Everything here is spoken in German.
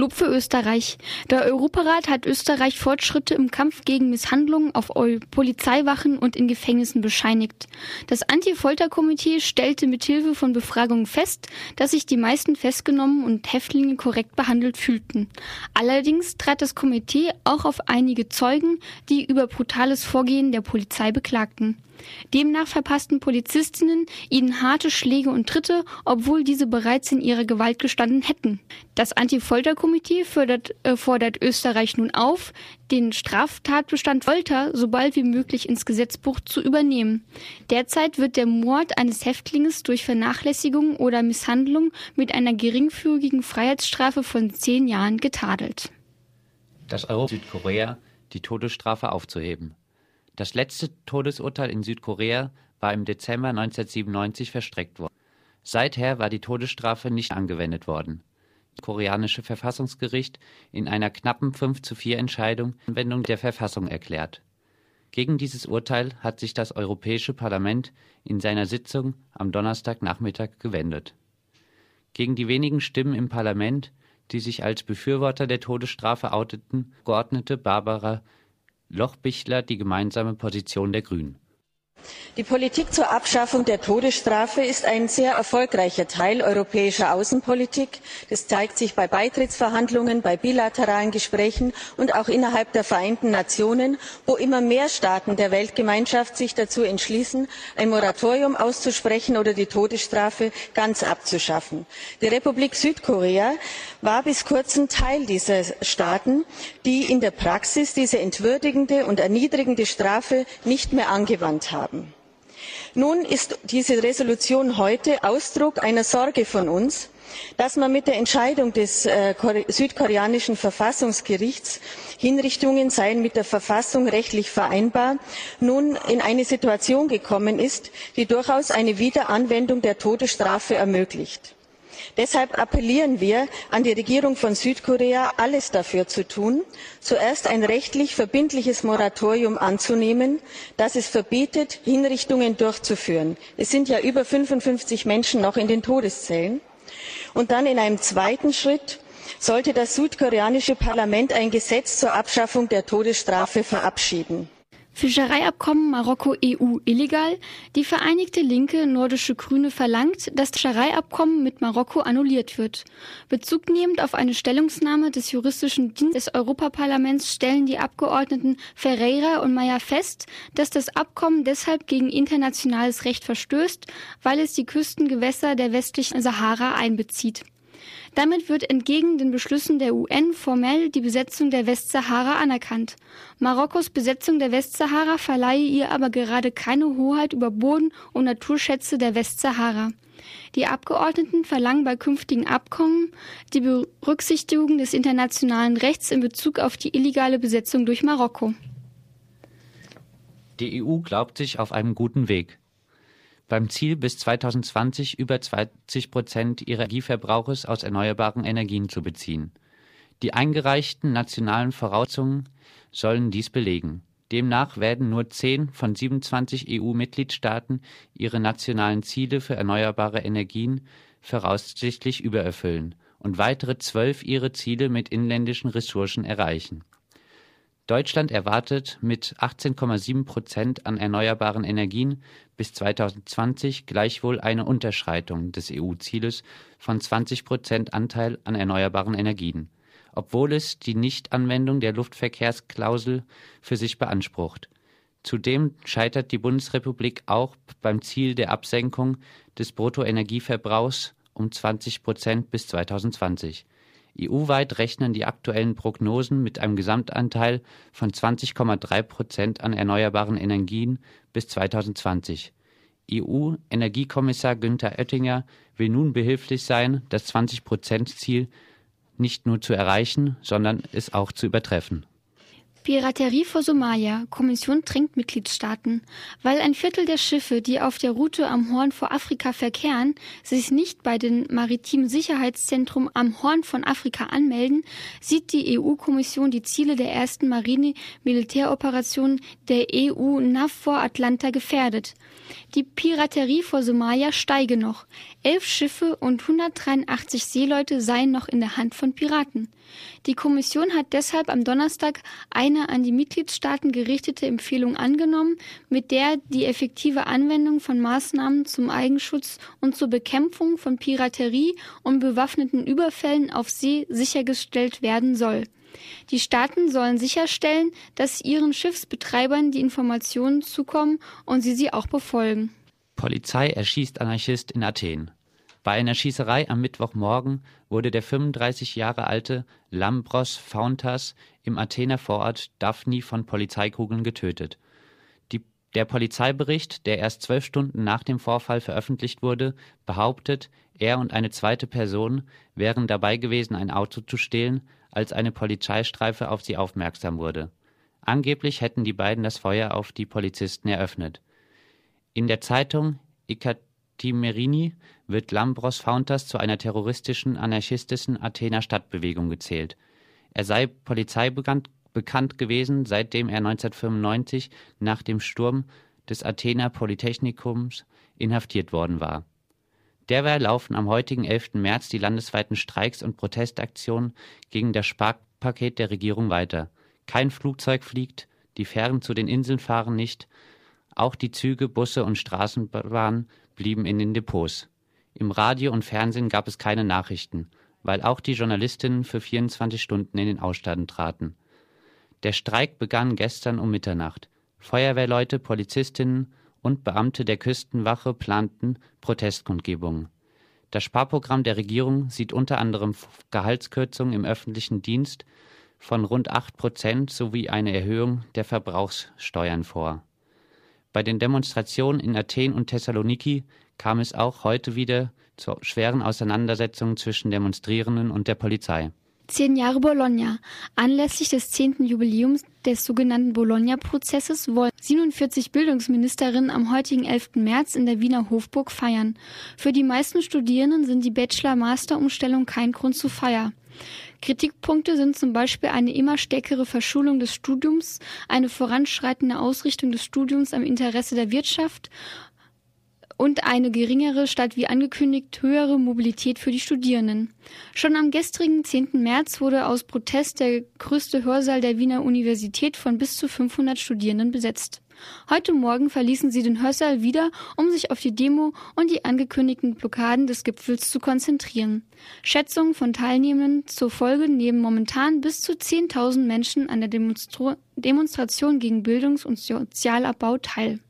Lob für Österreich. Der Europarat hat Österreich Fortschritte im Kampf gegen Misshandlungen auf Polizeiwachen und in Gefängnissen bescheinigt. Das Anti-Folter-Komitee stellte mithilfe von Befragungen fest, dass sich die meisten Festgenommenen und Häftlinge korrekt behandelt fühlten. Allerdings trat das Komitee auch auf einige Zeugen, die über brutales Vorgehen der Polizei beklagten. Demnach verpassten Polizistinnen ihnen harte Schläge und Tritte, obwohl diese bereits in ihrer Gewalt gestanden hätten. Das Anti-Folter-Komitee äh, fordert Österreich nun auf, den Straftatbestand Folter so bald wie möglich ins Gesetzbuch zu übernehmen. Derzeit wird der Mord eines Häftlings durch Vernachlässigung oder Misshandlung mit einer geringfügigen Freiheitsstrafe von zehn Jahren getadelt. Das Euro Südkorea die Todesstrafe aufzuheben. Das letzte Todesurteil in Südkorea war im Dezember 1997 verstreckt worden. Seither war die Todesstrafe nicht angewendet worden. Das koreanische Verfassungsgericht in einer knappen 5 zu 4 Entscheidung Anwendung der Verfassung erklärt. Gegen dieses Urteil hat sich das Europäische Parlament in seiner Sitzung am Donnerstagnachmittag gewendet. Gegen die wenigen Stimmen im Parlament, die sich als Befürworter der Todesstrafe outeten, geordnete Barbara Lochbichler die gemeinsame Position der Grünen. Die Politik zur Abschaffung der Todesstrafe ist ein sehr erfolgreicher Teil europäischer Außenpolitik. Das zeigt sich bei Beitrittsverhandlungen, bei bilateralen Gesprächen und auch innerhalb der Vereinten Nationen, wo immer mehr Staaten der Weltgemeinschaft sich dazu entschließen, ein Moratorium auszusprechen oder die Todesstrafe ganz abzuschaffen. Die Republik Südkorea war bis kurzem Teil dieser Staaten, die in der Praxis diese entwürdigende und erniedrigende Strafe nicht mehr angewandt haben. Nun ist diese Entschließung heute Ausdruck einer Sorge von uns, dass man mit der Entscheidung des äh, südkoreanischen Verfassungsgerichts Hinrichtungen seien mit der Verfassung rechtlich vereinbar nun in eine Situation gekommen ist, die durchaus eine Wiederanwendung der Todesstrafe ermöglicht. Deshalb appellieren wir an die Regierung von Südkorea, alles dafür zu tun, zuerst ein rechtlich verbindliches Moratorium anzunehmen, das es verbietet, Hinrichtungen durchzuführen. Es sind ja über 55 Menschen noch in den Todeszellen. Und dann in einem zweiten Schritt sollte das südkoreanische Parlament ein Gesetz zur Abschaffung der Todesstrafe verabschieden. Fischereiabkommen Marokko-EU illegal. Die Vereinigte Linke Nordische Grüne verlangt, dass das Fischereiabkommen mit Marokko annulliert wird. Bezugnehmend auf eine Stellungnahme des juristischen Dienstes des Europaparlaments stellen die Abgeordneten Ferreira und Meyer fest, dass das Abkommen deshalb gegen internationales Recht verstößt, weil es die Küstengewässer der westlichen Sahara einbezieht. Damit wird entgegen den Beschlüssen der UN formell die Besetzung der Westsahara anerkannt. Marokkos Besetzung der Westsahara verleihe ihr aber gerade keine Hoheit über Boden und Naturschätze der Westsahara. Die Abgeordneten verlangen bei künftigen Abkommen die Berücksichtigung des internationalen Rechts in Bezug auf die illegale Besetzung durch Marokko. Die EU glaubt sich auf einem guten Weg beim Ziel, bis 2020 über 20 Prozent ihrer Energieverbrauches aus erneuerbaren Energien zu beziehen. Die eingereichten nationalen Voraussetzungen sollen dies belegen. Demnach werden nur zehn von 27 EU-Mitgliedstaaten ihre nationalen Ziele für erneuerbare Energien voraussichtlich übererfüllen und weitere zwölf ihre Ziele mit inländischen Ressourcen erreichen. Deutschland erwartet mit 18,7 Prozent an erneuerbaren Energien bis 2020 gleichwohl eine Unterschreitung des EU-Zieles von 20 Prozent Anteil an erneuerbaren Energien, obwohl es die Nichtanwendung der Luftverkehrsklausel für sich beansprucht. Zudem scheitert die Bundesrepublik auch beim Ziel der Absenkung des Bruttoenergieverbrauchs um 20 Prozent bis 2020. EU-weit rechnen die aktuellen Prognosen mit einem Gesamtanteil von 20,3 Prozent an erneuerbaren Energien bis 2020. EU-Energiekommissar Günther Oettinger will nun behilflich sein, das 20-Prozent-Ziel nicht nur zu erreichen, sondern es auch zu übertreffen. Piraterie vor Somalia. Kommission drängt Mitgliedstaaten. Weil ein Viertel der Schiffe, die auf der Route am Horn vor Afrika verkehren, sich nicht bei dem maritimen Sicherheitszentrum am Horn von Afrika anmelden, sieht die EU-Kommission die Ziele der ersten Marine-Militäroperation der EU NAV vor Atlanta gefährdet. Die Piraterie vor Somalia steige noch. Elf Schiffe und 183 Seeleute seien noch in der Hand von Piraten. Die Kommission hat deshalb am Donnerstag eine an die Mitgliedstaaten gerichtete Empfehlung angenommen, mit der die effektive Anwendung von Maßnahmen zum Eigenschutz und zur Bekämpfung von Piraterie und bewaffneten Überfällen auf See sichergestellt werden soll. Die Staaten sollen sicherstellen, dass ihren Schiffsbetreibern die Informationen zukommen und sie sie auch befolgen. Polizei erschießt Anarchist in Athen. Bei einer Schießerei am Mittwochmorgen wurde der 35 Jahre alte Lambros Fountas im Athener Vorort Daphni von Polizeikugeln getötet. Die, der Polizeibericht, der erst zwölf Stunden nach dem Vorfall veröffentlicht wurde, behauptet, er und eine zweite Person wären dabei gewesen, ein Auto zu stehlen, als eine Polizeistreife auf sie aufmerksam wurde. Angeblich hätten die beiden das Feuer auf die Polizisten eröffnet. In der Zeitung Ikatimerini wird Lambros Fountas zu einer terroristischen, anarchistischen Athener Stadtbewegung gezählt. Er sei polizeibekannt bekannt gewesen, seitdem er 1995 nach dem Sturm des Athener Polytechnikums inhaftiert worden war. Derweil laufen am heutigen 11. März die landesweiten Streiks und Protestaktionen gegen das Sparpaket der Regierung weiter. Kein Flugzeug fliegt, die Fähren zu den Inseln fahren nicht, auch die Züge, Busse und Straßenbahnen blieben in den Depots. Im Radio und Fernsehen gab es keine Nachrichten, weil auch die Journalistinnen für 24 Stunden in den Ausstand traten. Der Streik begann gestern um Mitternacht. Feuerwehrleute, Polizistinnen und Beamte der Küstenwache planten Protestkundgebungen. Das Sparprogramm der Regierung sieht unter anderem Gehaltskürzungen im öffentlichen Dienst von rund 8 Prozent sowie eine Erhöhung der Verbrauchssteuern vor. Bei den Demonstrationen in Athen und Thessaloniki kam es auch heute wieder zu schweren Auseinandersetzungen zwischen Demonstrierenden und der Polizei. Zehn Jahre Bologna. Anlässlich des zehnten Jubiläums des sogenannten Bologna-Prozesses wollen 47 Bildungsministerinnen am heutigen 11. März in der Wiener Hofburg feiern. Für die meisten Studierenden sind die Bachelor-Master-Umstellung kein Grund zur Feier. Kritikpunkte sind zum Beispiel eine immer stärkere Verschulung des Studiums, eine voranschreitende Ausrichtung des Studiums am Interesse der Wirtschaft und eine geringere statt wie angekündigt höhere Mobilität für die Studierenden. Schon am gestrigen 10. März wurde aus Protest der größte Hörsaal der Wiener Universität von bis zu 500 Studierenden besetzt. Heute Morgen verließen sie den Hörsaal wieder, um sich auf die Demo und die angekündigten Blockaden des Gipfels zu konzentrieren. Schätzungen von Teilnehmenden zur Folge nehmen momentan bis zu 10.000 Menschen an der Demonstra Demonstration gegen Bildungs- und Sozialabbau teil.